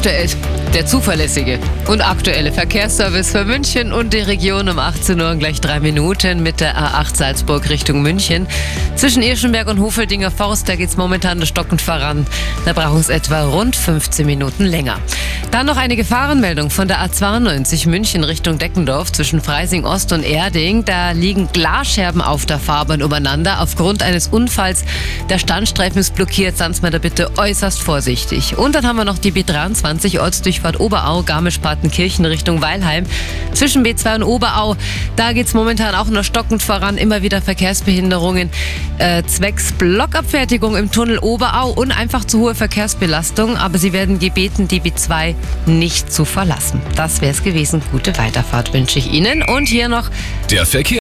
after it. Der zuverlässige und aktuelle Verkehrsservice für München und die Region um 18 Uhr gleich drei Minuten mit der A8 Salzburg Richtung München. Zwischen Irschenberg und Hofeldinger Forst, da geht's momentan stockend voran. Da brauchen es etwa rund 15 Minuten länger. Dann noch eine Gefahrenmeldung von der A92 München Richtung Deckendorf zwischen Freising Ost und Erding. Da liegen Glasscherben auf der Fahrbahn übereinander. Aufgrund eines Unfalls der Standstreifen ist blockiert. Seien Sie da bitte äußerst vorsichtig. Und dann haben wir noch die B23 Ortsdurchfahrt Oberau, Garmisch-Partenkirchen Richtung Weilheim. Zwischen B2 und Oberau, da geht es momentan auch nur stockend voran. Immer wieder Verkehrsbehinderungen äh, zwecks Blockabfertigung im Tunnel Oberau und einfach zu hohe Verkehrsbelastung. Aber Sie werden gebeten, die B2 nicht zu verlassen. Das wäre es gewesen. Gute Weiterfahrt wünsche ich Ihnen. Und hier noch Der Verkehr